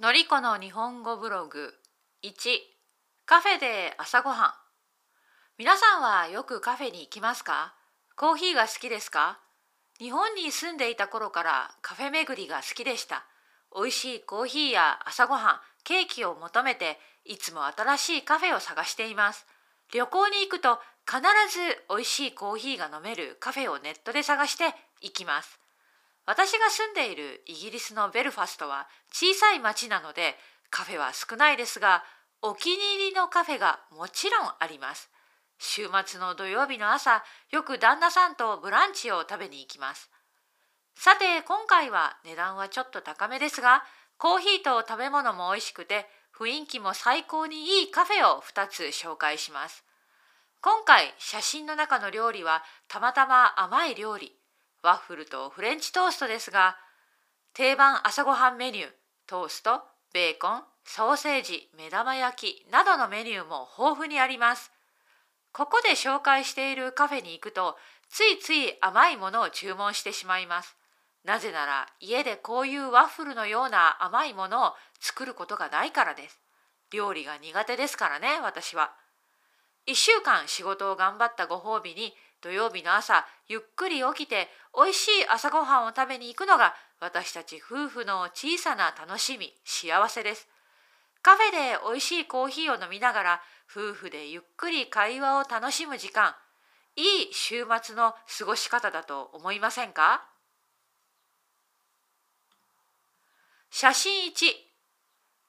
のりこの日本語ブログ。1カフェで朝ごはん。皆さんはよくカフェに行きますか？コーヒーが好きですか？日本に住んでいた頃からカフェ巡りが好きでした。美味しいコーヒーや朝ごはんケーキを求めていつも新しいカフェを探しています。旅行に行くと必ず美味しいコーヒーが飲めるカフェをネットで探して行きます。私が住んでいるイギリスのベルファストは小さい町なのでカフェは少ないですがお気に入りのカフェがもちろんあります。週末の土曜日の朝よく旦那さんとブランチを食べに行きます。さて今回は値段はちょっと高めですがコーヒーと食べ物も美味しくて雰囲気も最高にいいカフェを2つ紹介します。今回写真の中の料理はたまたま甘い料理。ワッフルとフレンチトーストですが定番朝ごはんメニュートーストベーコンソーセージ目玉焼きなどのメニューも豊富にあります。ここで紹介しているカフェに行くとついつい甘いものを注文してしまいます。なぜなら家でこういうワッフルのような甘いものを作ることがないからです。料理が苦手ですからね私は。1週間仕事を頑張ったご褒美に土曜日の朝ゆっくり起きて美味しい朝ごはんを食べに行くのが私たち夫婦の小さな楽しみ幸せです。カフェで美味しいコーヒーを飲みながら夫婦でゆっくり会話を楽しむ時間いい週末の過ごし方だと思いませんか？写真1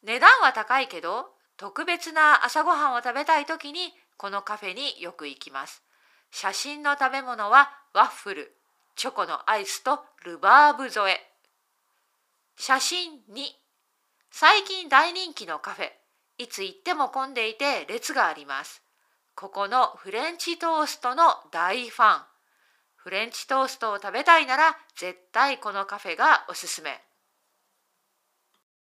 値段は高いけど特別な朝ごはんを食べたい時にこのカフェによく行きます。写真の食べ物はワッフル、チョコのアイスとルバーブ添え。写真2。最近大人気のカフェ。いつ行っても混んでいて列があります。ここのフレンチトーストの大ファン。フレンチトーストを食べたいなら絶対このカフェがおすすめ。